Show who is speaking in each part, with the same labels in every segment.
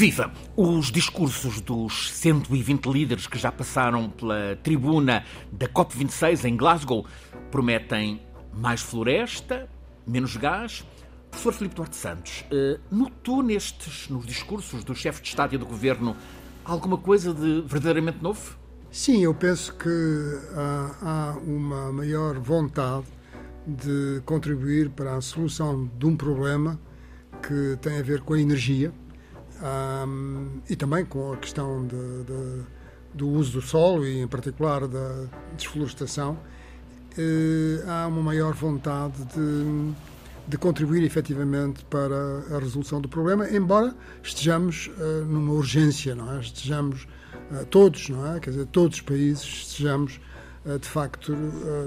Speaker 1: Viva! Os discursos dos 120 líderes que já passaram pela tribuna da COP26 em Glasgow prometem mais floresta, menos gás. Professor Filipe Duarte Santos, eh, notou nestes, nos discursos dos chefes de Estado e do Governo alguma coisa de verdadeiramente novo?
Speaker 2: Sim, eu penso que há, há uma maior vontade de contribuir para a solução de um problema que tem a ver com a energia um, e também com a questão de, de, do uso do solo e, em particular, da desflorestação, uh, há uma maior vontade de, de contribuir efetivamente para a resolução do problema, embora estejamos uh, numa urgência, não é? Estejamos uh, todos, não é? Quer dizer, todos os países estejamos de facto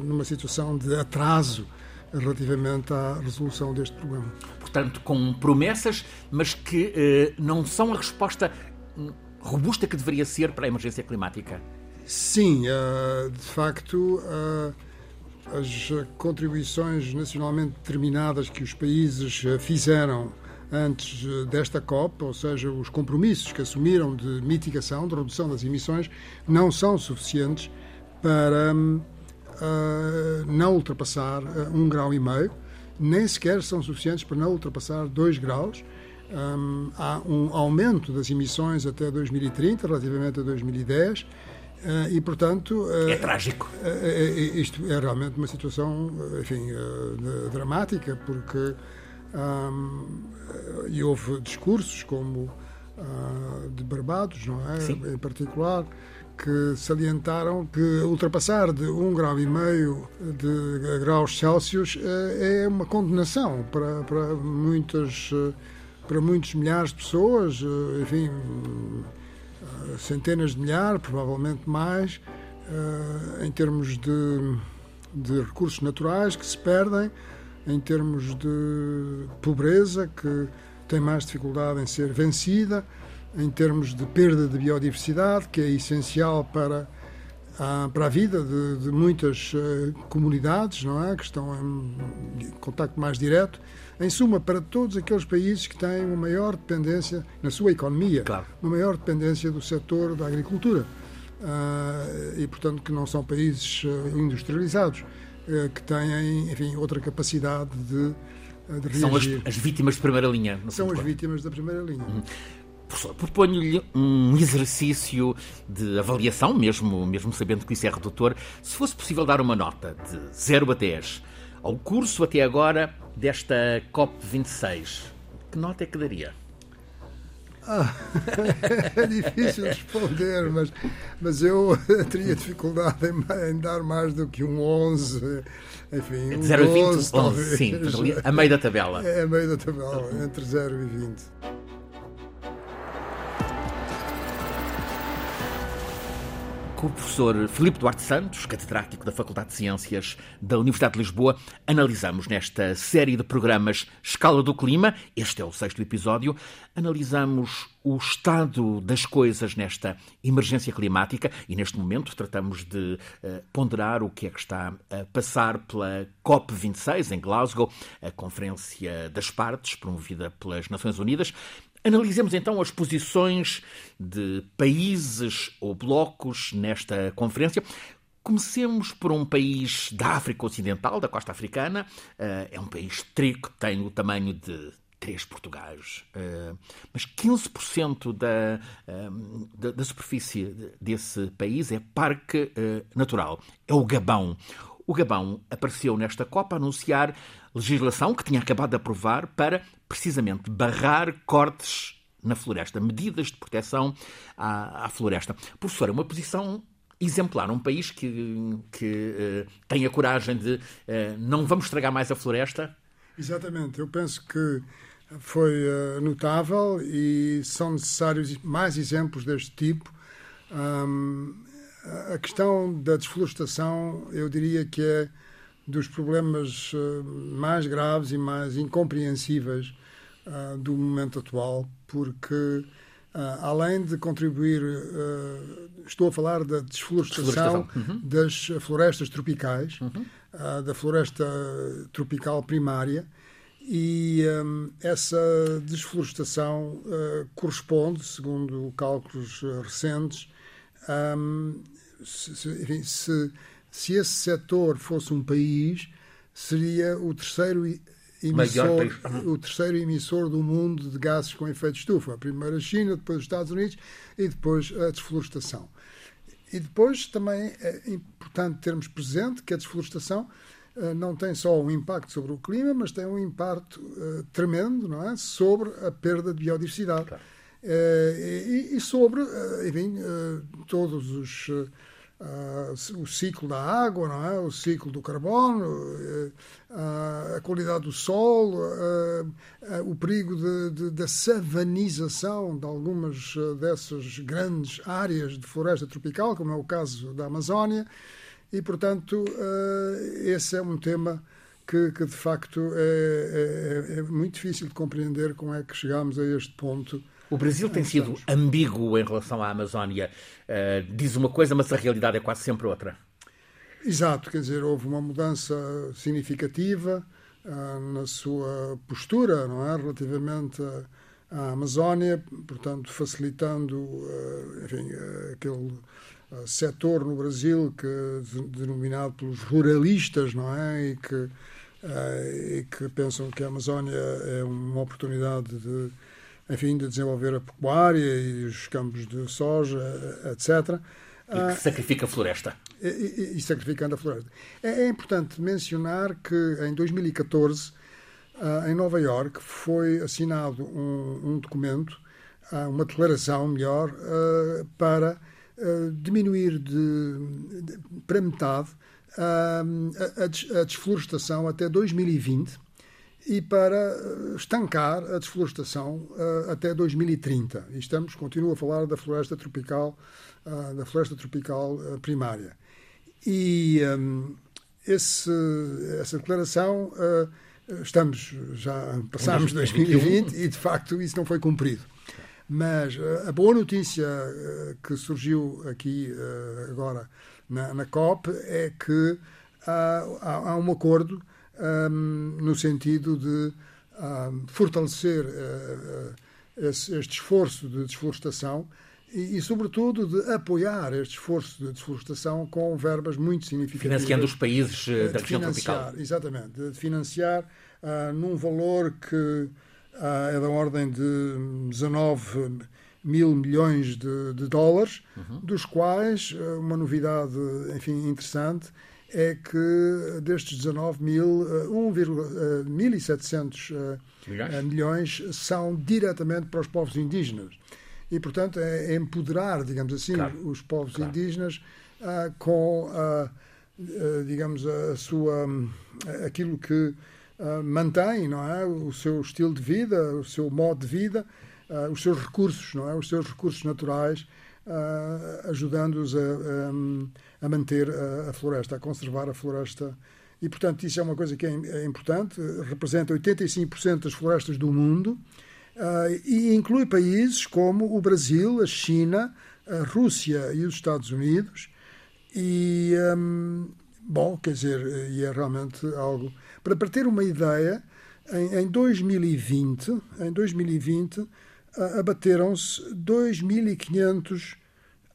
Speaker 2: numa situação de atraso relativamente à resolução deste problema.
Speaker 1: Portanto, com promessas, mas que eh, não são a resposta hum, robusta que deveria ser para a emergência climática.
Speaker 2: Sim, uh, de facto, uh, as contribuições nacionalmente determinadas que os países fizeram antes desta COP, ou seja, os compromissos que assumiram de mitigação, de redução das emissões, não são suficientes para um, uh, não ultrapassar uh, um grau e meio, nem sequer são suficientes para não ultrapassar dois graus. Um, há um aumento das emissões até 2030 relativamente a 2010 uh, e portanto
Speaker 1: é trágico
Speaker 2: isto é realmente uma situação enfim dramática porque um, e houve discursos como de Barbados não é
Speaker 1: Sim.
Speaker 2: em particular que salientaram que ultrapassar de um grau e meio de graus Celsius eh, é uma condenação para, para muitas eh, para muitos milhares de pessoas, eh, enfim, centenas de milhares, provavelmente mais, em termos de, de recursos naturais que se perdem, em termos de pobreza que tem mais dificuldade em ser vencida em termos de perda de biodiversidade, que é essencial para a, para a vida de, de muitas uh, comunidades, não é, que estão em, contacto mais direto. Em suma, para todos aqueles países que têm uma maior dependência na sua economia,
Speaker 1: claro.
Speaker 2: uma maior dependência do setor da agricultura uh, e, portanto, que não são países uh, industrializados, que têm, enfim, outra capacidade de.
Speaker 1: São as, as, vítimas de primeira linha.
Speaker 2: São as vítimas da primeira linha.
Speaker 1: Uhum. Professor, proponho-lhe um exercício de avaliação, mesmo, mesmo sabendo que isso é redutor, se fosse possível dar uma nota de 0 a 10 ao curso até agora desta COP26, que nota é que daria?
Speaker 2: Ah, é difícil responder, mas, mas eu teria dificuldade em, em, dar mais do que um 11. Enfim,
Speaker 1: um 0
Speaker 2: a
Speaker 1: 20, 11, 11 sim, a meio da tabela.
Speaker 2: É a meio da tabela, entre 0 e 20.
Speaker 1: Com o professor Filipe Duarte Santos, catedrático da Faculdade de Ciências da Universidade de Lisboa, analisamos nesta série de programas Escala do Clima, este é o sexto episódio, analisamos o estado das coisas nesta emergência climática e neste momento tratamos de uh, ponderar o que é que está a passar pela COP26 em Glasgow, a Conferência das Partes, promovida pelas Nações Unidas. Analisemos então as posições de países ou blocos nesta conferência. Comecemos por um país da África Ocidental, da costa africana. Eh, é um país trico, tem o tamanho de três Portugais. Eh, mas 15% da, eh, da, da superfície desse país é parque natural. É o Gabão. O Gabão apareceu nesta Copa a anunciar legislação que tinha acabado de aprovar para, precisamente, barrar cortes na floresta, medidas de proteção à, à floresta. Professor, é uma posição exemplar, um país que, que uh, tem a coragem de uh, não vamos estragar mais a floresta?
Speaker 2: Exatamente, eu penso que foi uh, notável e são necessários mais exemplos deste tipo. Um, a questão da desflorestação, eu diria que é dos problemas uh, mais graves e mais incompreensíveis uh, do momento atual, porque uh, além de contribuir, estou a falar da desflorestação,
Speaker 1: uhum.
Speaker 2: das florestas tropicais,
Speaker 1: uhum.
Speaker 2: da floresta tropical primária, E um, essa desflorestação uh, corresponde, segundo cálculos recentes, um, se, se, se, se, esse setor fosse um país, seria o terceiro emissor, o terceiro emissor do mundo de gases com efeito de estufa. Primeiro a China, depois os Estados Unidos e depois a desflorestação. E depois também é importante termos presente que a desflorestação uh, não tem só um impacto sobre o clima, mas tem um impacto uh, tremendo não é? sobre a perda de biodiversidade. Claro. Uh, e, e, sobre, enfim, todos os uh, o ciclo da água, não é? o ciclo do carbono, uh, a qualidade do sol, uh, o perigo de, de, da savanização de algumas dessas grandes áreas de floresta tropical, como é o caso da Amazónia, e, portanto, esse é um tema que, que de facto é, é, é, muito difícil de compreender como é que chegamos a este ponto
Speaker 1: o Brasil tem sido ambíguo em relação à Amazónia. Uh, diz uma coisa, mas a realidade é quase sempre outra.
Speaker 2: Exato, quer dizer, houve uma mudança significativa uh, na sua postura, não é, relativamente à Amazónia, portanto, facilitando, uh, enfim, aquele setor no Brasil que denominado pelos ruralistas, não é, e que, e que pensam que a Amazónia é uma oportunidade de enfim, de desenvolver a pecuária e os campos de soja, etc.
Speaker 1: E que ah, sacrifica a floresta.
Speaker 2: E, e, e sacrificando a floresta. É, é, importante mencionar que em 2014, ah, em Nova Iorque, foi assinado um, um documento, ah, uma declaração, melhor, para diminuir de, de, para metade a, a, a desflorestação até 2020 e para eh, estancar a desflorestação uh, até 2030. E estamos, continuo a falar da floresta tropical, uh, da floresta tropical primária. E um, esse, essa declaração, estamos já passámos 2020 e de facto isso não foi cumprido. Mas a boa notícia que surgiu aqui agora na, na COP é que há, há um acordo um, no sentido de um, fortalecer uh, esse, este esforço de desflorestação e, e, sobretudo, de apoiar este esforço de desflorestação com verbas muito significativas.
Speaker 1: Financiando os países uh, da região tropical.
Speaker 2: Exatamente, de financiar uh, num valor que uh, é da ordem de 19 mil milhões de, de dólares, uhum. dos quais uma novidade, enfim, interessante é que destes 19 mil, 1,700 uh, uh, milhões são diretamente para os povos indígenas. E, portanto, é, empoderar, digamos assim, claro. os povos claro. indígenas com, digamos, a sua, aquilo que mantém, não é? O seu estilo de vida, o seu modo de vida, os seus recursos, não é? Os seus recursos naturais, ajudando-os a, a manter a, a, floresta, a conservar a floresta. E, portanto, isso é uma coisa que é, é importante, representa 85% das florestas do mundo uh, e inclui países como o Brasil, a China, a Rússia e os Estados Unidos. E, um, bom, quer dizer, e é realmente algo. Para, para ter uma ideia, em, em 2020, em 2020 uh, abateram-se 2.500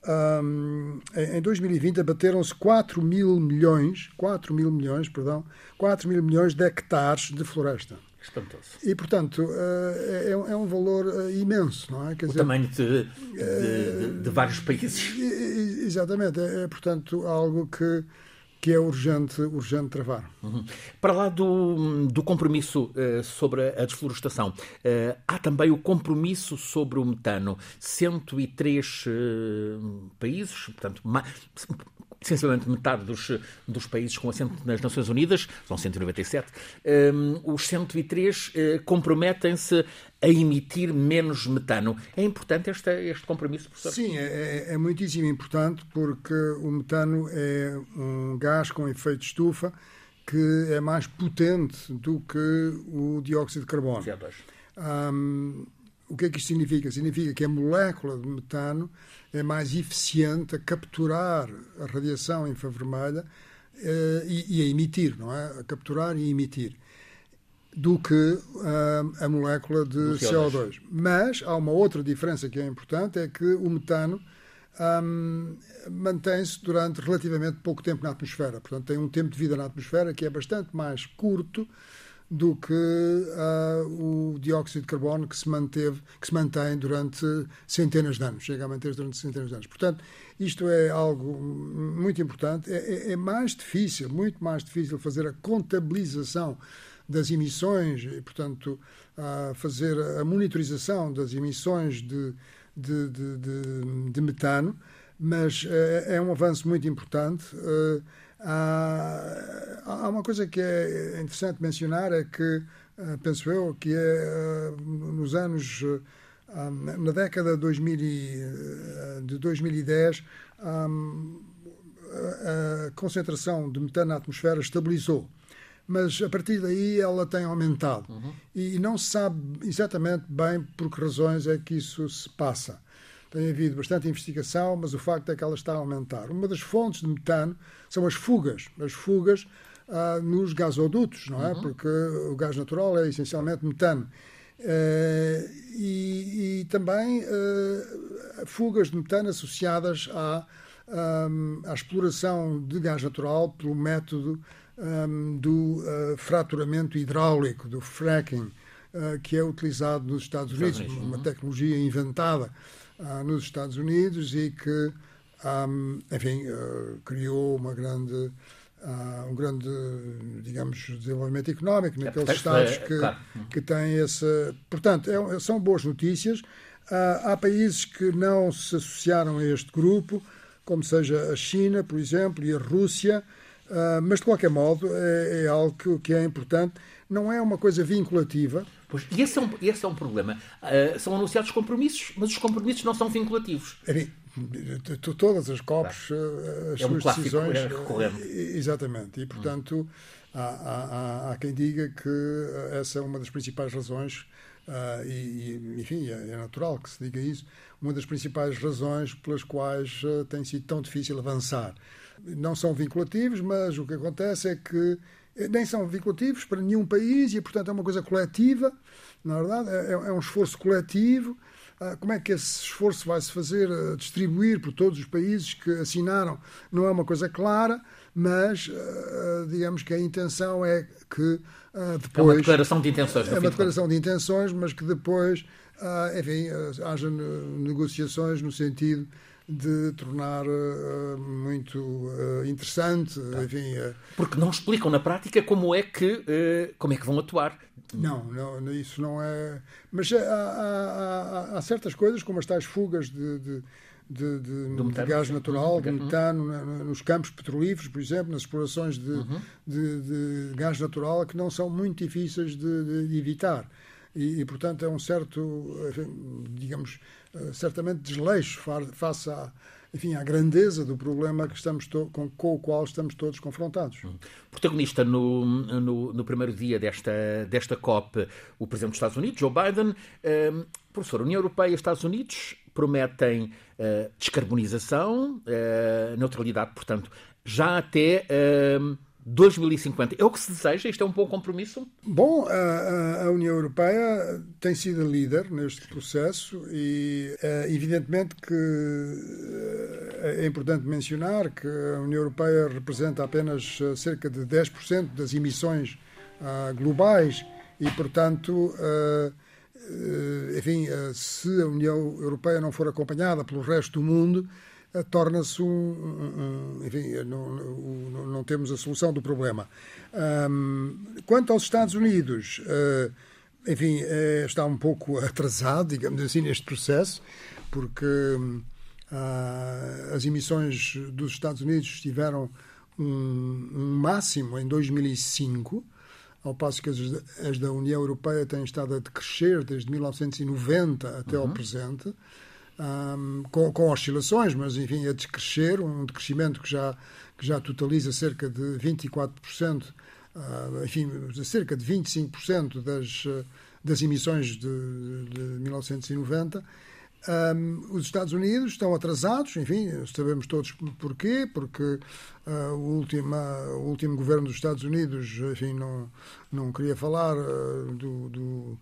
Speaker 2: um, em 2020 abateram-se 4 mil milhões, 4 mil milhões, perdão, 4 mil milhões de hectares de floresta.
Speaker 1: Espantoso.
Speaker 2: E, portanto, uh, é, é, um valor uh, imenso, não é?
Speaker 1: Quer o dizer, tamanho de, de, de, de, vários países.
Speaker 2: Exatamente. É, é, portanto, algo que que é urgente, urgente travar.
Speaker 1: Uhum. Para lá do, do compromisso uh, sobre a desflorestação, uh, há também o compromisso sobre o metano. 103 uh, países, portanto, essencialmente metade dos, dos países com assento nas Nações Unidas, são 197, um, os 103 uh, eh, comprometem-se a emitir menos metano. É importante este, este compromisso, professor?
Speaker 2: Sim, é, é, é muitíssimo importante porque o metano é um gás com efeito de estufa que é mais potente do que o dióxido de carbono. Um, o que é que isto significa? Significa que a molécula de metano é mais eficiente a capturar a radiação infravermelha eh, e, e, a emitir, não é? A capturar e emitir. Do que uh, a molécula de CO2. CO2. Mas há uma outra diferença que é importante, é que o metano um, mantém-se durante relativamente pouco tempo na atmosfera. Portanto, tem um tempo de vida na atmosfera que é bastante mais curto do que uh, o dióxido de carbono que se manteve, que se mantém durante centenas de anos, chega a manter-se durante centenas de anos. Portanto, isto é algo muito importante. É, é, é mais difícil, muito mais difícil fazer a contabilização das emissões e, portanto, uh, fazer a monitorização das emissões de, de, de, de, metano, mas uh, é um avanço muito importante. Uh, Há, uma coisa que é interessante mencionar, é que, eh, penso eu, que é eh, nos anos, eh, na década de 2010, a concentração de metano na atmosfera estabilizou mas a partir daí ela tem aumentado. Uhum. E não se sabe exatamente bem por que razões é que isso se passa. Tem havido bastante investigação, mas o facto é que ela está a aumentar. Uma das fontes de metano são as fugas, as fugas ah, nos gasodutos, não é? Uhum. Porque o gás natural é essencialmente metano. Uh, e, e, também uh, fugas de metano associadas à, um, à exploração de gás natural pelo método um, do uh, fraturamento hidráulico, do fracking, que é utilizado nos Estados Unidos, Estados Unidos. uma tecnologia inventada uh, nos Estados Unidos e que, um, enfim, uh, criou uma grande, uh, um grande, digamos, desenvolvimento económico naqueles é, Estados é, que, claro. que têm esse. Portanto, é, são boas notícias. há países que não se associaram a este grupo, como seja a China, por exemplo, e a Rússia. Uh, mas, de qualquer modo, é, é algo que, que, é importante. Não é uma coisa vinculativa,
Speaker 1: Pois, e esse é um, esse é um problema. Uh, são anunciados compromissos, mas os compromissos não são vinculativos.
Speaker 2: Enfim, todas as COPs, ah, as é suas um decisões. É. Exatamente. E, portanto, há, há, há, quem diga que essa é uma das principais razões. Uh, e, enfim, é, é, natural que se diga isso, uma das principais razões pelas quais tem sido tão difícil avançar. Não são vinculativos, mas o que acontece é que nem são vinculativos para nenhum país e, portanto, é uma coisa coletiva, na verdade, é, é um esforço coletivo. Ah, como é que esse esforço vai se fazer ah, distribuir por todos os países que assinaram? Não é uma coisa clara, mas ah, digamos que a intenção é que depois. É
Speaker 1: uma declaração de intenções.
Speaker 2: É uma declaração de intenções, mas que depois, enfim, haja negociações no sentido de tornar uh, muito uh, interessante, tá. enfim... Uh...
Speaker 1: Porque não explicam na prática como é que, como é que vão atuar.
Speaker 2: Não, não, isso não é... Mas há, há, há, há certas coisas, como as tais fugas de, de de, de, de, gás natural, de metano, nos campos petrolíferos, por exemplo, nas explorações de, uhum. de, gás natural, que não são muito difíceis de, evitar. E, e, portanto, é um certo, digamos, eh, certamente desleixo face à, enfim, à grandeza do problema que estamos com, com, o qual estamos todos confrontados. Hum.
Speaker 1: Protagonista no, no, no, primeiro dia desta, desta COP, o Presidente dos Estados Unidos, Joe Biden. Um, professor, União Europeia e Estados Unidos prometem uh, descarbonização, uh, neutralidade, portanto, já até. Uh, 2050. É o que se deseja? Isto é um bom compromisso?
Speaker 2: Bom, a, a União Europeia tem sido líder neste processo e é evidentemente que é importante mencionar que a União Europeia representa apenas cerca de 10% das emissões uh, globais e, portanto, enfim, se a União Europeia não for acompanhada pelo resto do mundo, eh, torna-se um, um, Enfim, não, não, não, temos a solução do problema. Um, quanto aos Estados Unidos, uh, enfim, uh, está um pouco atrasado, digamos assim, neste processo, porque uh, as emissões dos Estados Unidos tiveram um, um máximo em 2005 ao passo que as, as, da União Europeia têm estado a decrescer desde 1990 até uhum. ao presente um, com, com, oscilações, mas enfim, a descrescer, um decrescimento que já, que já totaliza cerca de 24%, uh, enfim, cerca de 25% das, das emissões de, de 1990. Um, os Estados Unidos estão atrasados, enfim, sabemos todos porquê, porque uh, o, último, o último governo dos Estados Unidos enfim, não, não queria falar uh, do, do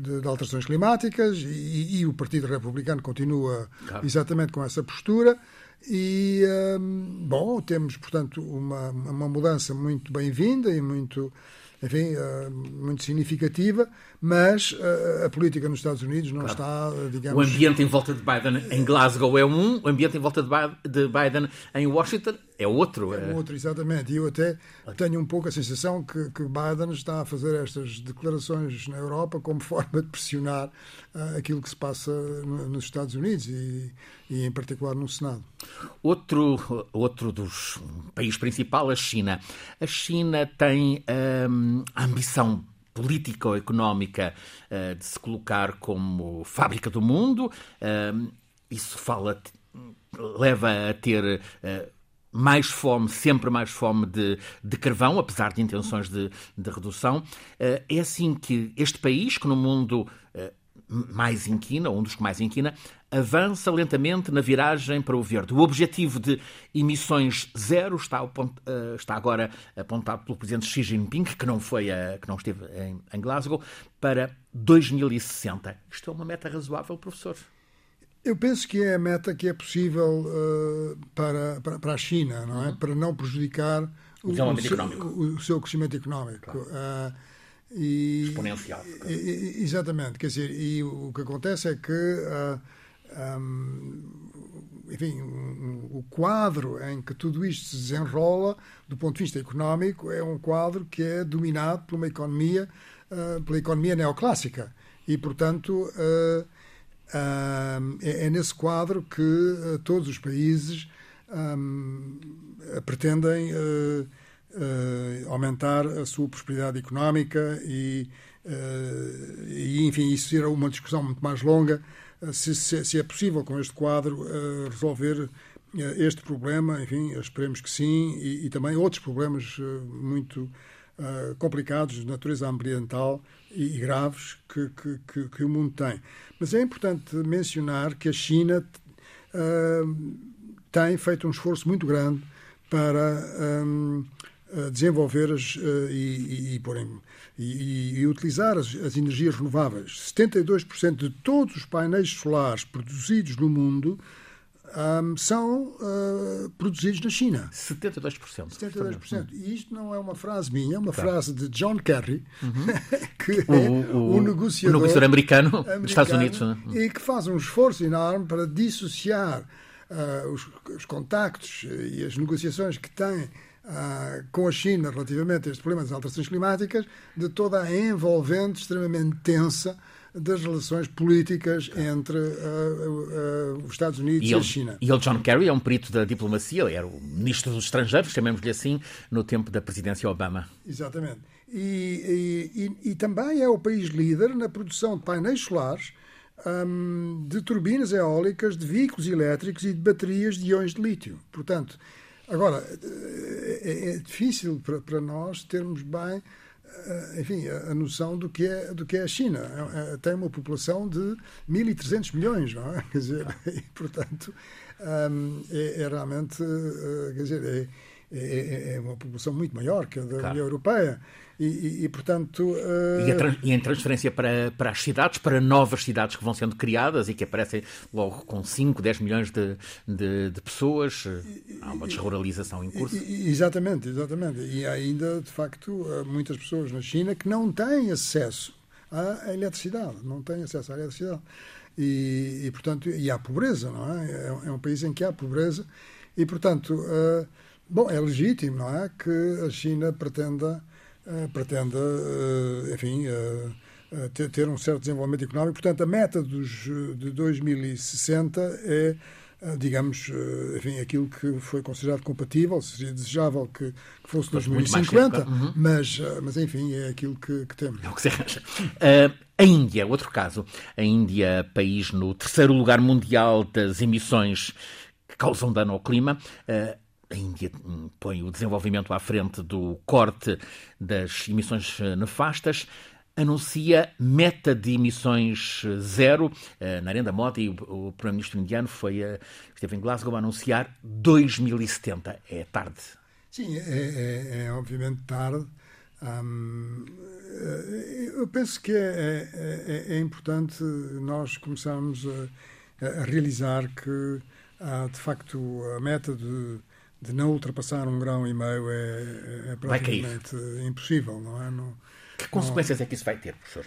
Speaker 2: de, de, alterações climáticas e, e, o Partido Republicano continua claro. exatamente com essa postura. E, um, bom, temos, portanto, uma, uma mudança muito bem-vinda e muito enfim, uh, muito significativa, mas uh, a política nos Estados Unidos não claro. está, digamos...
Speaker 1: O ambiente em volta de Biden em Glasgow é um, o ambiente em volta de Biden em Washington é outro.
Speaker 2: É, é outro, exatamente. E eu até tenho um pouco a sensação que, que Biden está a fazer estas declarações na Europa como forma de pressionar uh, aquilo que se passa no, nos Estados Unidos e, e, em particular, no Senado.
Speaker 1: Outro, outro dos países principais, a China. A China tem um, a ambição política ou económica uh, de se colocar como fábrica do mundo. Uh, isso fala, leva a ter uh, mais fome, sempre mais fome de, de carvão, apesar de intenções de, de redução. Eh, é assim que este país, que no mundo eh, mais inquina, um dos que mais inquina, avança lentamente na viragem para o verde. O objetivo de emissões zero está, eh, está agora apontado pelo presidente Xi Jinping, que não, foi a, que não esteve em Glasgow, para 2060. Isto é uma meta razoável, professor?
Speaker 2: Eu penso que é a meta que é possível uh, para, para, para, a China, não é? Uhum. Para não prejudicar
Speaker 1: o, o, seu,
Speaker 2: o, seu, crescimento económico. Claro. Uh,
Speaker 1: e, Exponencial.
Speaker 2: E, exatamente. Quer dizer, e o que acontece é que, uh, um, enfim, um, o quadro em que tudo isto se desenrola, do ponto de vista económico, é um quadro que é dominado por uma economia, pela economia neoclássica. E, portanto, é, é, nesse quadro que uh, todos os países um, pretendem uh, aumentar a sua prosperidade económica e, enfim, isso será uma discussão muito mais longa se, se, é possível com este quadro resolver este problema, enfim, esperemos que sim, e também outros problemas muito complicados de natureza ambiental e, graves que, que, que, que, o mundo tem. Mas é importante mencionar que a China uh, tem feito um esforço muito grande para um, desenvolver as, uh, e, e, e, e, utilizar as, as energias renováveis. 72% de todos os painéis solares produzidos no mundo um, são uh, produzidos na China.
Speaker 1: 72%.
Speaker 2: 72%. E isto não é uma frase minha, é uma claro. frase de John Kerry, uhum. que o, é o, negociador,
Speaker 1: o negociador americano, americano, dos Estados Unidos. Né?
Speaker 2: E que faz um esforço enorme para dissociar uh, os, os, contactos e as negociações que tem uh, com a China relativamente a este problema das alterações climáticas de toda a envolvente extremamente tensa das relações políticas entre uh, uh, os Estados Unidos e,
Speaker 1: e
Speaker 2: a China.
Speaker 1: E ele, John Kerry, é um perito da diplomacia, ele era o ministro dos estrangeiros, chamemos-lhe assim, no tempo da presidência Obama.
Speaker 2: Exatamente. E, e, e, também é o país líder na produção de painéis solares, um, de turbinas eólicas, de veículos elétricos e de baterias de íons de lítio. Portanto, agora, é, é difícil para, para nós termos bem eh, enfim, a, noção do que é, do que é a China. É, é, tem uma população de 1.300 milhões, não é? Quer dizer, e, portanto, um, é, é, realmente, uh, quer dizer, é, é, é, uma população muito maior que a da claro. União Europeia. E, e, e portanto. Uh...
Speaker 1: E, a e, em transferência para, para as cidades, para novas cidades que vão sendo criadas e que aparecem logo com 5, 10 milhões de, de, de pessoas, há uma desruralização em curso.
Speaker 2: exatamente, exatamente. E há ainda, de facto, muitas pessoas na China que não têm acesso à eletricidade, não têm acesso à eletricidade. E, e portanto, e há pobreza, não é? É, é um país em que há pobreza e, portanto. Uh, Bom, é legítimo, não é? Que a China pretenda, uh, pretenda uh, enfim, uh, ter, ter, um certo desenvolvimento económico. Portanto, a meta dos, de 2060 é, digamos, enfim, aquilo que foi considerado compatível. Seria desejável que, que fosse 2050, uhum. mas, mas, enfim, é aquilo que, que temos.
Speaker 1: É o que se arranja. a Índia, outro caso. A Índia, país no terceiro lugar mundial das emissões que causam dano ao clima a Índia põe o desenvolvimento à frente do corte das emissões eh, nefastas. anuncia meta de emissões zero. Uh, Narendra Modi, o, primeiro-ministro indiano, foi, uh, esteve em Glasgow a anunciar 2070. É tarde.
Speaker 2: Sim, é, é, é obviamente tarde. Hum, eu penso que é, é, é, importante nós começarmos a, a realizar que há, de facto, a meta de, de não ultrapassar um grão e meio é, é praticamente impossível, não é? Não,
Speaker 1: que consequências não... é que isso vai ter, professor?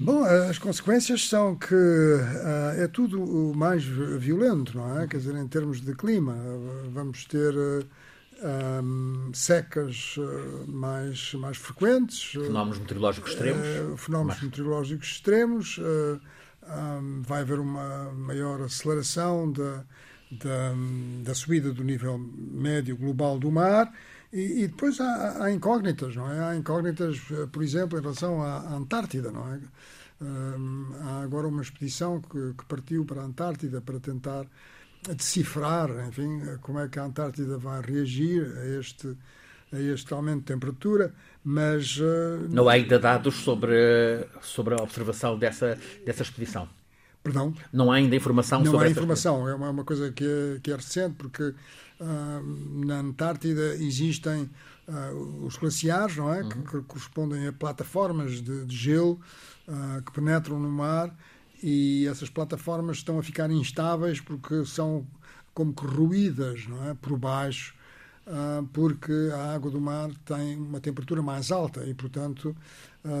Speaker 2: Bom, as consequências são que uh, é tudo mais violento, não é? Quer dizer, em termos de clima, vamos ter uh, um, secas uh, mais, mais frequentes.
Speaker 1: Fenómenos meteorológicos extremos.
Speaker 2: fenómenos mais... meteorológicos extremos. Um, vai haver uma maior aceleração da, da, da subida do nível médio global do mar e, e depois há, há, incógnitas, não é? Há incógnitas, por exemplo, em relação à, Antártida, não é? Um, há agora uma expedição que, que, partiu para a Antártida para tentar decifrar, enfim, como é que a Antártida vai reagir a este a este aumento de temperatura, mas uh,
Speaker 1: não há ainda dados sobre sobre a observação dessa dessa expedição.
Speaker 2: Perdão?
Speaker 1: Não há ainda informação
Speaker 2: não
Speaker 1: sobre
Speaker 2: Não há informação, é uma, uma coisa que é, que é recente, porque ah, na Antártida existem uh, os glaciares, não é? Uhum. Que, que, correspondem a plataformas de, de gelo uh, que penetram no mar e essas plataformas estão a ficar instáveis porque são como corroídas, não é? Por baixo, porque a água do mar tem uma temperatura mais alta e, portanto,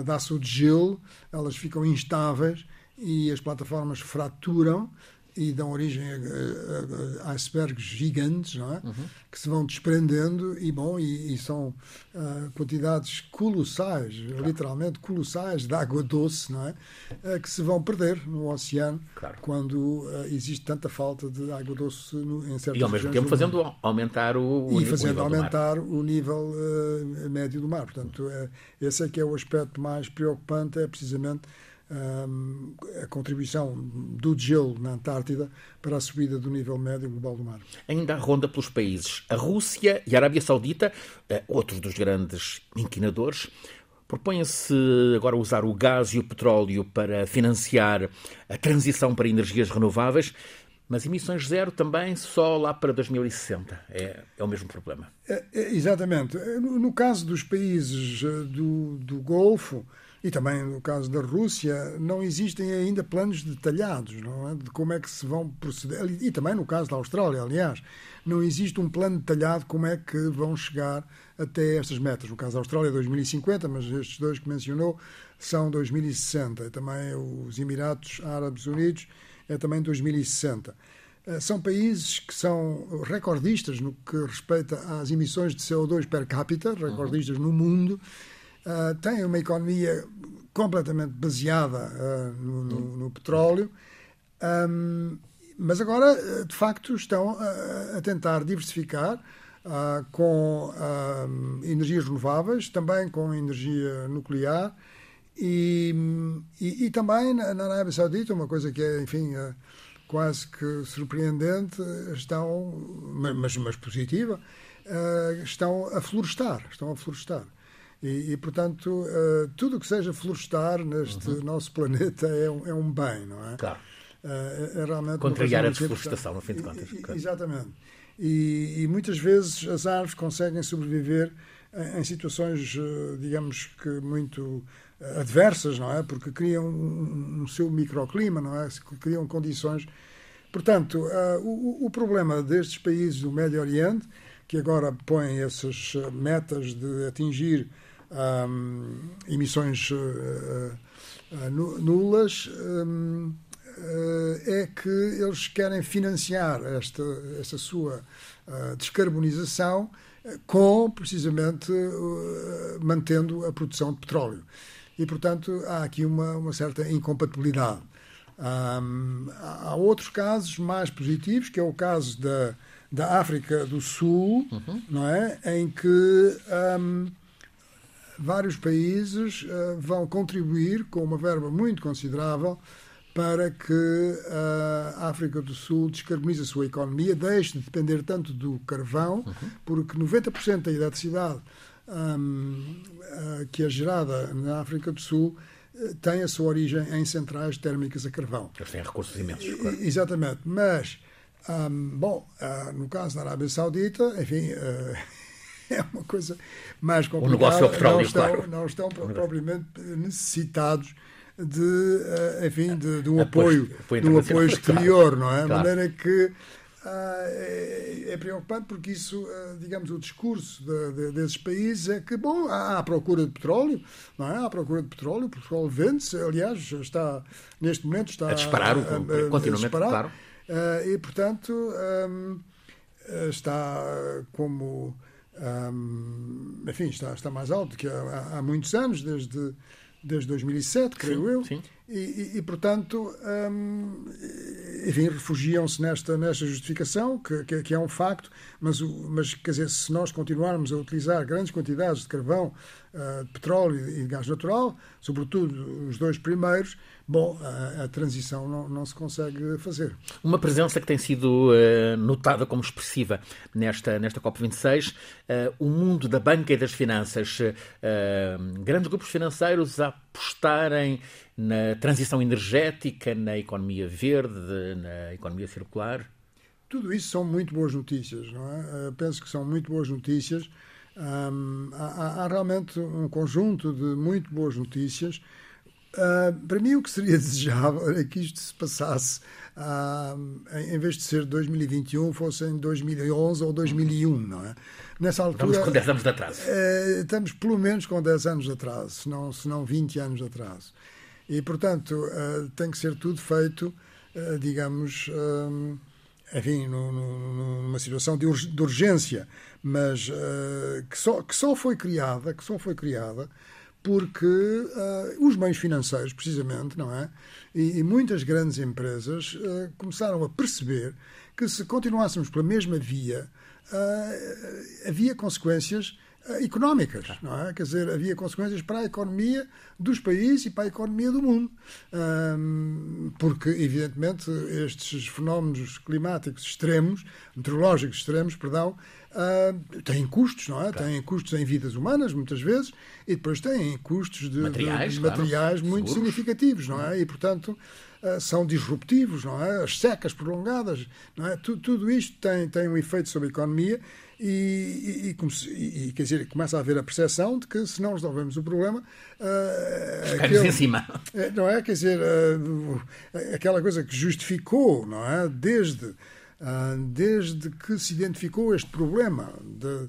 Speaker 2: dá-se o gelo, elas ficam instáveis e as plataformas fraturam e dão origem a, icebergs gigantes, não é? Uhum. Que se vão desprendendo e, bom, e, e são uh, quantidades colossais, claro. literalmente colossais, de água doce, não é? Uh, que se vão perder no oceano claro. quando uh, existe tanta falta de água doce no, em certas
Speaker 1: E ao mesmo tempo fazendo aumentar o,
Speaker 2: o E fazendo o aumentar o nível médio do mar. Portanto, é, esse é que é o aspecto mais preocupante, é precisamente a contribuição do gelo na Antártida para a subida do nível médio global do mar.
Speaker 1: Ainda a ronda pelos países. A Rússia e a Arábia Saudita, eh, outros dos grandes inquinadores, propõem-se agora usar o gás e o petróleo para financiar a transição para energias renováveis, mas emissões zero também só lá para 2060. É, é o mesmo problema.
Speaker 2: É, é, exatamente. No, caso dos países eh, do, do Golfo, e também no caso da Rússia, não existem ainda planos detalhados é? de como é que se vão proceder. E também no caso da Austrália, aliás, não existe um plano detalhado como é que vão chegar até estas metas. No caso da Austrália, 2050, mas estes dois que mencionou são 2060. E também os Emirados Árabes Unidos é também 2060. Eh, são países que são recordistas no que respeita às emissões de CO2 per capita, recordistas uhum. no mundo uh, têm uma economia completamente baseada uh, no, no, no, petróleo, um, mas agora, ah, de facto, estão a, a tentar diversificar com energias renováveis, também com energia nuclear e, e, e, também na, na Arábia Saudita, uma coisa que é, enfim, quase que surpreendente, estão, mas, mas positiva, estão a florestar, estão a florestar. E, e portanto, uh, tudo o que seja florestar neste uhum. nosso planeta é um, é um bem, não é?
Speaker 1: Claro.
Speaker 2: Uh, é, realmente
Speaker 1: Contrariar a desflorestação, no fim de contas.
Speaker 2: E, exatamente. E, e, muitas vezes as árvores conseguem sobreviver em, em situações, uh, digamos que muito adversas, não é? Porque criam um, um seu microclima, não é? Criam condições. Portanto, o, o problema destes países do Médio Oriente, que agora põem essas metas de atingir um, emissões uh, uh, nulas, um, é que eles querem financiar esta, esta sua descarbonização com, precisamente, mantendo a produção de petróleo. E, portanto, há aqui uma, uma certa incompatibilidade. Há outros casos mais positivos, que é o caso da, da África do Sul, uhum. não é? em que vários países uh, vão contribuir com uma verba muito considerável para que uh, a África do Sul descarbonize a sua economia, deixe de depender tanto do carvão, uhum. porque 90% da eletricidade um, que é gerada na África do Sul tem a sua origem em centrais térmicas a carvão.
Speaker 1: Eles têm recursos imensos. Claro.
Speaker 2: Exatamente, mas, um, bom, uh, no caso da Arábia Saudita, enfim, uh, é uma coisa mais complicada.
Speaker 1: O negócio é o petróleo,
Speaker 2: não estão,
Speaker 1: claro.
Speaker 2: não estão propriamente necessitados de, uh, enfim, de, de um apoio, apoio de um apoio exterior, não é? De claro. maneira que é, é, preocupante porque isso, digamos, o discurso de, de, desses países é que, bom, há a procura de petróleo, não é? Há a procura de petróleo, o petróleo vende-se, aliás, está, neste momento está
Speaker 1: a disparar, a, a, a continuamente, disparar, claro.
Speaker 2: e, portanto, um, está como, enfim, está, está mais alto que há, há muitos anos, desde desde 2007, creio
Speaker 1: sim,
Speaker 2: eu,
Speaker 1: sim.
Speaker 2: E, e, e, portanto, hum, enfim, refugiam-se nesta, nesta justificação, que, que, que, é um facto, mas, mas, quer dizer, se nós continuarmos a utilizar grandes quantidades de carvão, uh, de petróleo e de gás natural, sobretudo os dois primeiros, bom, a, a transição não, não, se consegue fazer.
Speaker 1: Uma presença que tem sido uh, notada como expressiva nesta, nesta COP26, uh, o mundo da banca e das finanças, grandes grupos financeiros a apostarem na transição energética, na economia verde, na economia circular?
Speaker 2: Tudo isso são muito boas notícias, não é? Eh, penso que são muito boas notícias. há, há, realmente um conjunto de muito boas notícias. Uh, para mim, o que seria desejável era que isto se passasse, uh, em vez de ser 2021, fosse em 2011 ou 2001, não é?
Speaker 1: Nessa altura. Estamos com 10 anos de atraso.
Speaker 2: Uh, estamos pelo menos com 10 anos de atraso, se não, se não 20 anos de atraso. E, portanto, uh, tem que ser tudo feito, digamos, enfim, no, no, numa situação de, de urgência, mas que, só, que só foi criada, que só foi criada porque os meios financeiros, precisamente, não é? E, e muitas grandes empresas começaram a perceber que se continuássemos pela mesma via, havia consequências económicas, não é? Quer dizer, havia consequências para a economia dos países e para a economia do mundo. porque, evidentemente, estes fenómenos climáticos extremos, meteorológicos extremos, perdão, têm custos, não é? Claro. Têm custos em vidas humanas, muitas vezes, e depois têm custos de
Speaker 1: materiais,
Speaker 2: de,
Speaker 1: de
Speaker 2: materiais muito Seguros. significativos, não é? E, portanto, são disruptivos, não é? As secas prolongadas, não é? Tudo, tudo isto tem, tem um efeito sobre a economia e, e, e, quer dizer, começa a haver a percepção de que se não resolvemos o problema.
Speaker 1: Uh, aquele, em cima.
Speaker 2: Eh, não é? Quer dizer, uh, aquela coisa que justificou, não é? Desde, uh, desde que se identificou este problema de,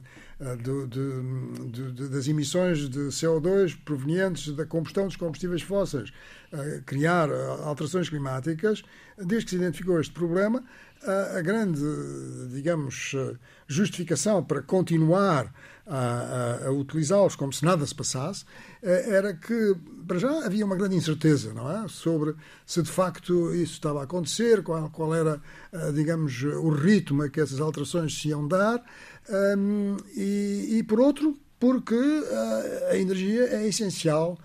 Speaker 2: de, de, das emissões de CO2 provenientes da combustão dos combustíveis fósseis, criar alterações climáticas, desde que se identificou este problema, a, a grande, digamos, justificação para continuar a, a, a utilizá-los como se nada se passasse eh, era que, para já, havia uma grande incerteza, não é? Sobre se de facto isso estava a acontecer, qual, qual era, eh, digamos, o ritmo a que essas alterações se iam dar, um, e, e, por outro, porque uh, a energia é essencial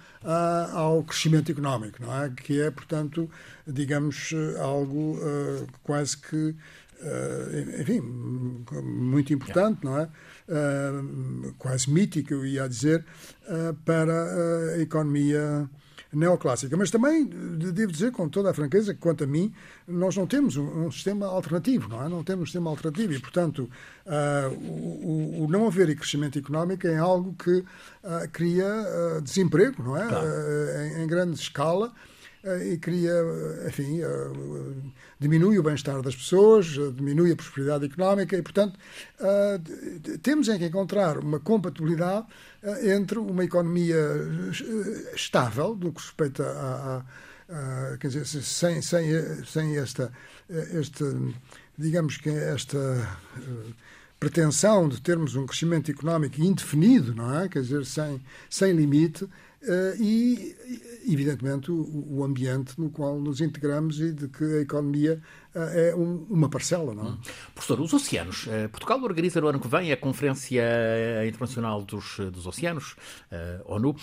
Speaker 2: ao crescimento económico, não é? Que é, portanto, digamos, algo quase que Uh, enfim, muito importante, não é? Uh, quase mítico, eu ia dizer, uh, para a economia neoclássica. Mas também devo dizer com toda a franqueza que, quanto a mim, nós não temos um, um sistema alternativo, não é? Não temos um sistema alternativo e, portanto, o, o, não haver crescimento económico é algo que cria desemprego, não é? Claro. Em, em grande escala e cria, enfim, diminui o bem-estar das pessoas, diminui a prosperidade económica e, portanto, temos em que encontrar uma compatibilidade entre uma economia estável, no que respeita a, a, quer dizer, sem, sem, sem esta, este, digamos que esta pretensão de termos um crescimento económico indefinido, não é? Quer dizer, sem, sem limite, e, evidentemente, o, ambiente no qual nos integramos e de que a economia uh, é um, uma parcela. Não é? Hum.
Speaker 1: Professor, os oceanos. Uh, Portugal organiza no ano que vem a Conferência Internacional dos, dos Oceanos, ONU.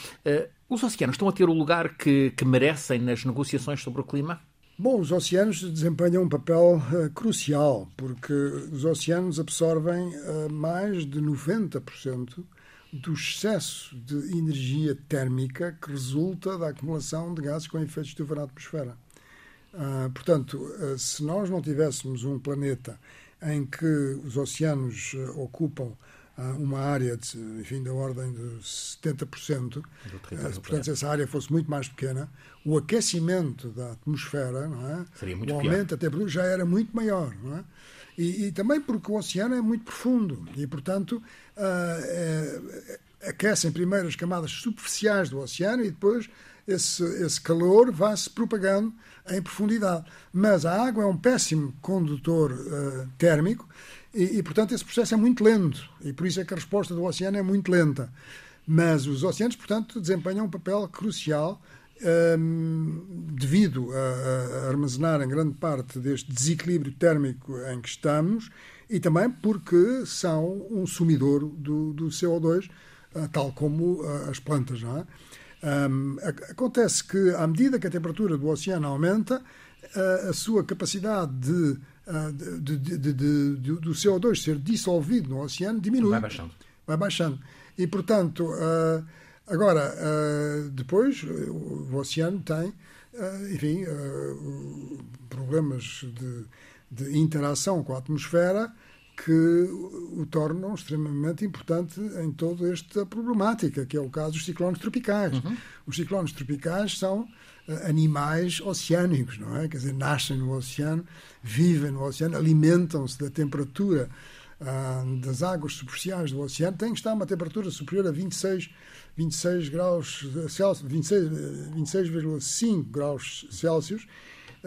Speaker 1: os oceanos estão a ter o lugar que, que merecem nas negociações sobre o clima?
Speaker 2: Bom, os oceanos desempenham um papel uh, crucial, porque os oceanos absorvem uh, mais de 90% do excesso de energia térmica que resulta da acumulação de gases com efeito de estufa na atmosfera. Uh, portanto, uh, se nós não tivéssemos um planeta em que os oceanos uh, ocupam uma área de, enfim, da ordem de 70%, portanto, se essa área fosse muito mais pequena, o aquecimento da atmosfera, não é?
Speaker 1: Seria muito
Speaker 2: o aumento da temperatura já era muito maior, não é? E, e, também porque o oceano é muito profundo e, portanto, é, aquecem primeiro as camadas superficiais do oceano e depois esse, esse calor vai se propagando em profundidade. Mas a água é um péssimo condutor uh, térmico e, e, portanto, esse processo é muito lento e por isso é que a resposta do oceano é muito lenta. Mas os oceanos, portanto, desempenham um papel crucial um, devido a, a armazenarem grande parte deste desequilíbrio térmico em que estamos e também porque são um sumidor do, do CO2, uh, tal como uh, as plantas. Não é? Um, acontece que, à medida que a temperatura do oceano aumenta, a, a sua capacidade de, de, de, de, do CO2 ser dissolvido no oceano diminui.
Speaker 1: Vai baixando.
Speaker 2: Vai baixando. E, portanto, uh, agora, uh, depois, o, oceano tem, uh, enfim, problemas de, interação com a atmosfera que o tornam extremamente importante em toda esta problemática, que é o caso dos ciclones tropicais. Uhum. Os ciclones tropicais são animais oceânicos, não é? Quer dizer, nascem no oceano, vivem no oceano, alimentam-se da temperatura uh, das águas superficiais do oceano, tem que estar a uma temperatura superior a 26, 26 graus Celsius, 26,5 26, graus Celsius,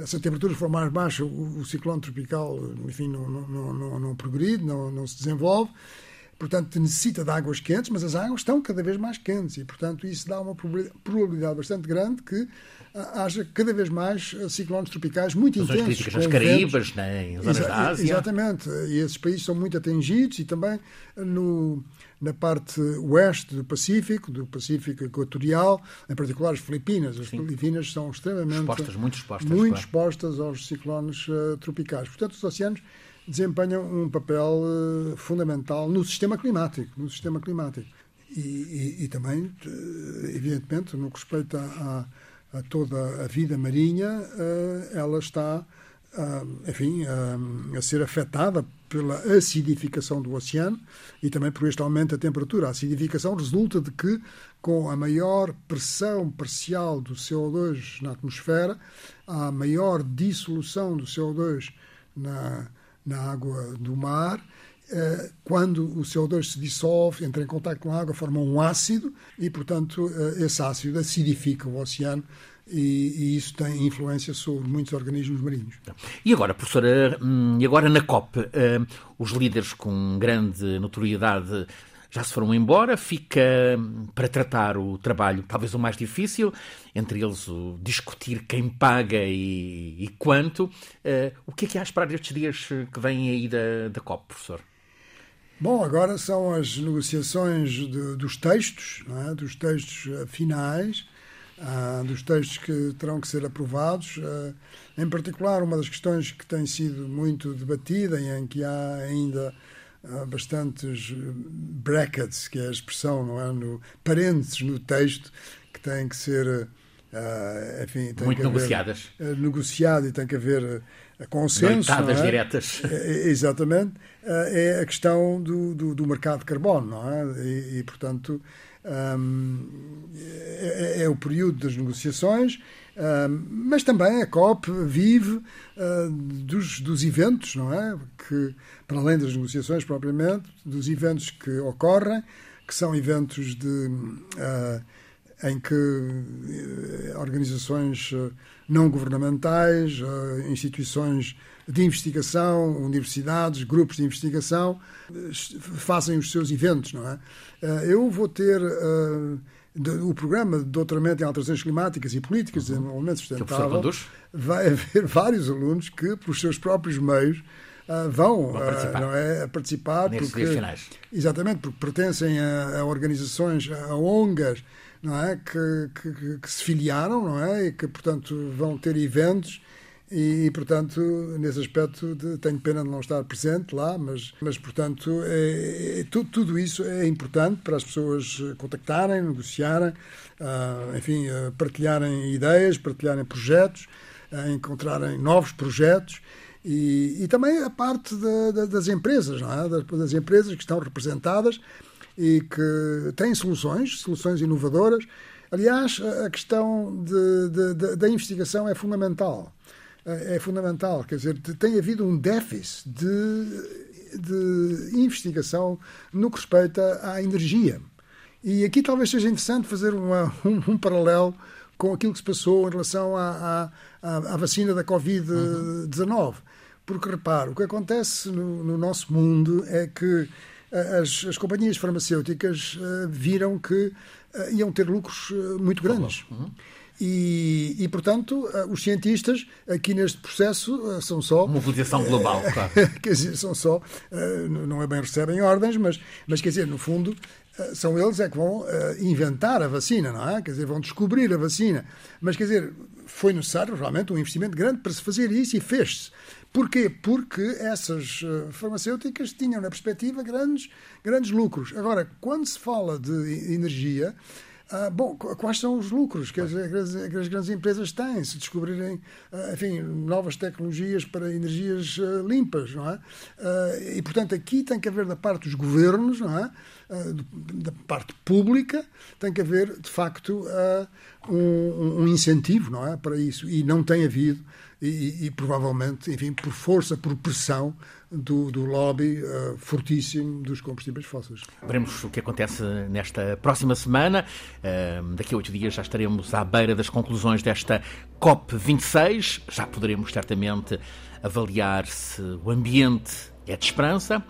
Speaker 2: se a temperatura for mais baixa, o, o ciclone tropical enfim, não, não, não, não progride, não, não se desenvolve. Portanto, necessita de águas quentes, mas as águas estão cada vez mais quentes e, portanto, isso dá uma probabilidade bastante grande que haja cada vez mais eh, ciclones tropicais muito intensos.
Speaker 1: críticas nas Caraíbas, né, em zonas Exa da Ásia.
Speaker 2: Exatamente. E esses países são muito atingidos e também no, na parte oeste do Pacífico, do Pacífico Equatorial, em particular as Filipinas. As Sim. Filipinas são extremamente
Speaker 1: expostas, muito expostas,
Speaker 2: muito claro. expostas aos ciclones uh, tropicais. Portanto, os oceanos desempenham um papel uh, fundamental no sistema climático, no sistema climático. E, e, e também, uh, evidentemente, no que respeita a, a, toda a vida marinha, ela está enfim, a ser afetada pela acidificação do oceano e também por este aumento da temperatura. A acidificação resulta de que, com a maior pressão parcial do CO2 na atmosfera, a maior dissolução do CO2 na, na água do mar, eh, quando o CO2 se dissolve, entra em contato com a água, forma um ácido e, portanto, eh, esse ácido acidifica o oceano e, e, isso tem influência sobre muitos organismos marinhos.
Speaker 1: E agora, professora, hum, e agora na COP, hum, os líderes com grande notoriedade já se foram embora, fica hum, para tratar o trabalho talvez o mais difícil, entre eles o discutir quem paga e, e quanto. O que é que há a esperar estes dias que vêm aí da, da COP, professor?
Speaker 2: Bom, agora são as negociações de, dos textos, é? dos textos eh, finais, ah, dos textos que terão que ser aprovados. Em particular, uma das questões que tem sido muito debatida e em que há ainda ah, bastantes brackets, que é a expressão, não é? No, parênteses no texto, que têm que ser. Uh, enfim, tem
Speaker 1: muito
Speaker 2: que
Speaker 1: negociadas.
Speaker 2: Haver, uh, negociado e tem que haver uh, consenso.
Speaker 1: Noitadas é? diretas.
Speaker 2: É, exatamente. é a questão do, do, do, mercado de carbono, não é? E, e portanto, um, é, é, o período das negociações, mas também a COP vive uh, dos, dos eventos, não é? Que, para além das negociações propriamente, dos eventos que ocorrem, que são eventos de, uh, em que organizações não governamentais, instituições de investigação, universidades, grupos de investigação, fazem os seus eventos, não é? Eu vou ter o programa de doutoramento em alterações climáticas e políticas de uhum. desenvolvimento sustentável. Vai haver vários alunos que, pelos seus próprios meios, Uh, vão,
Speaker 1: vão participar.
Speaker 2: Uh, não é, participar
Speaker 1: Nesses porque,
Speaker 2: exatamente porque pertencem a, a, organizações, a ONGs, não é, que, que, que, se filiaram, não é, e que portanto vão ter eventos E, portanto, nesse aspecto, tenho pena de não estar presente lá, mas, mas portanto, é, é, tudo, tudo, isso é importante para as pessoas contactarem, negociarem, uh, enfim, uh, partilharem ideias, partilharem projetos, uh, encontrarem novos projetos. E, e também a parte de, de, das empresas, é? das, das empresas que estão representadas e que têm soluções, soluções inovadoras. Aliás, a questão de, de, de, da investigação é fundamental. É fundamental. Quer dizer, tem havido um déficit de, de investigação no que respeita à energia. E aqui talvez seja interessante fazer uma, um, um, paralelo com aquilo que se passou em relação à, à, à vacina da Covid-19. Uhum. Porque, repare, o que acontece no, no nosso mundo é que as, as companhias farmacêuticas uh, viram que uh, iam ter lucros uh, muito grandes. Uhum. E, e, portanto, os cientistas aqui neste processo são só.
Speaker 1: Mobilização global, claro.
Speaker 2: quer dizer, são só. Não é bem recebem ordens, mas, mas quer dizer, no fundo, são eles é que vão inventar a vacina, não é? Quer dizer, vão descobrir a vacina. Mas, quer dizer, foi necessário realmente um investimento grande para se fazer isso e fez-se. Porquê? Porque essas eh, farmacêuticas tinham na perspectiva grandes, grandes lucros. Agora, quando se fala de energia, ah, bom, quais são os lucros que as, que as, grandes empresas têm se descobrirem, ah, enfim, novas tecnologias para energias ah, limpas, não é? e, portanto, aqui tem que haver da parte dos governos, não é? da parte pública, tem que haver, de facto, um, um incentivo, não é? Para isso. E não tem havido e, e, provavelmente, enfim, por força, por pressão do, do lobby uh, fortíssimo dos combustíveis fósseis.
Speaker 1: Veremos o que acontece nesta próxima semana. Uh, daqui a oito dias já estaremos à beira das conclusões desta COP26. Já poderemos certamente avaliar se o ambiente é de esperança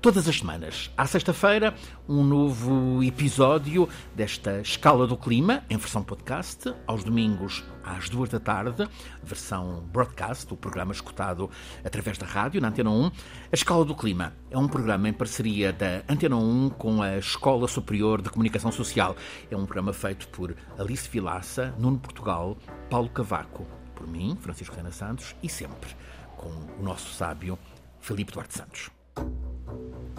Speaker 1: Todas as semanas, à sexta-feira, um novo episódio desta Escala do Clima, em versão podcast, aos domingos às duas da tarde, versão broadcast, o programa escutado através da rádio, na Antena 1. A Escala do Clima é um programa em parceria da Antena 1 com a Escola Superior de Comunicação Social. É um programa feito por Alice Vilaça, Nuno Portugal, Paulo Cavaco, por mim, Francisco Reina Santos, e sempre com o nosso sábio Felipe Duarte Santos. Thank you.